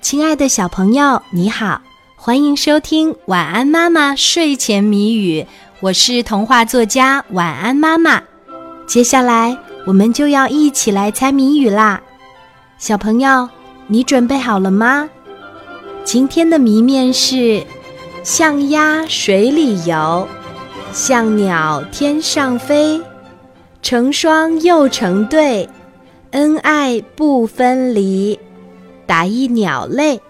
亲爱的小朋友，你好，欢迎收听《晚安妈妈睡前谜语》，我是童话作家晚安妈妈。接下来我们就要一起来猜谜语啦，小朋友，你准备好了吗？今天的谜面是：像鸭水里游，像鸟天上飞，成双又成对，恩爱不分离。打一鸟类，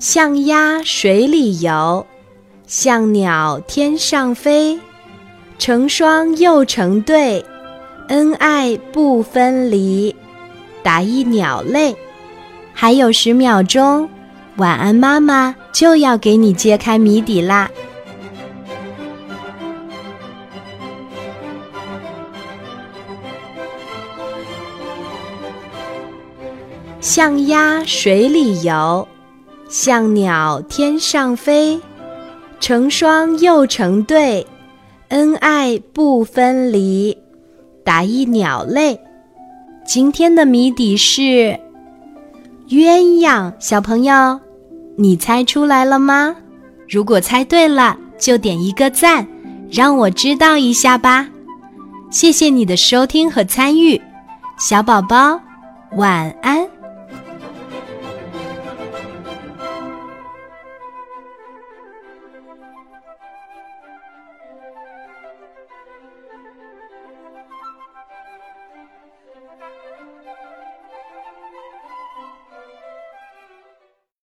像鸭水里游，像鸟天上飞，成双又成对，恩爱不分离。打一鸟类，还有十秒钟，晚安妈妈就要给你揭开谜底啦。像鸭水里游，像鸟天上飞，成双又成对，恩爱不分离。打一鸟类，今天的谜底是鸳鸯。小朋友，你猜出来了吗？如果猜对了，就点一个赞，让我知道一下吧。谢谢你的收听和参与，小宝宝，晚安。